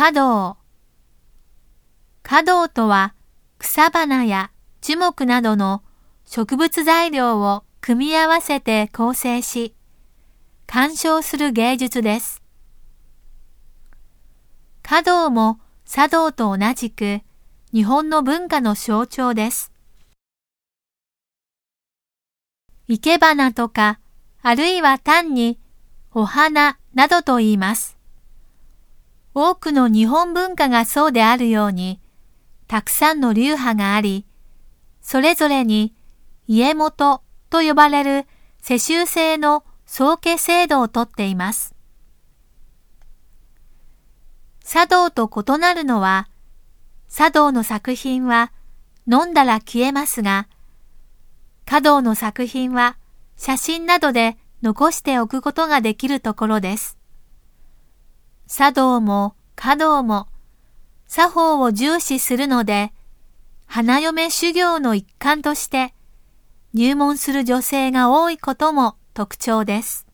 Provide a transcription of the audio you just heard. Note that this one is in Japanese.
華道。華道とは草花や樹木などの植物材料を組み合わせて構成し、鑑賞する芸術です。華道も茶道と同じく日本の文化の象徴です。生け花とか、あるいは単にお花などと言います。多くの日本文化がそうであるように、たくさんの流派があり、それぞれに家元と呼ばれる世襲制の総家制度をとっています。茶道と異なるのは、茶道の作品は飲んだら消えますが、華道の作品は写真などで残しておくことができるところです。茶道も華道も作法を重視するので、花嫁修行の一環として入門する女性が多いことも特徴です。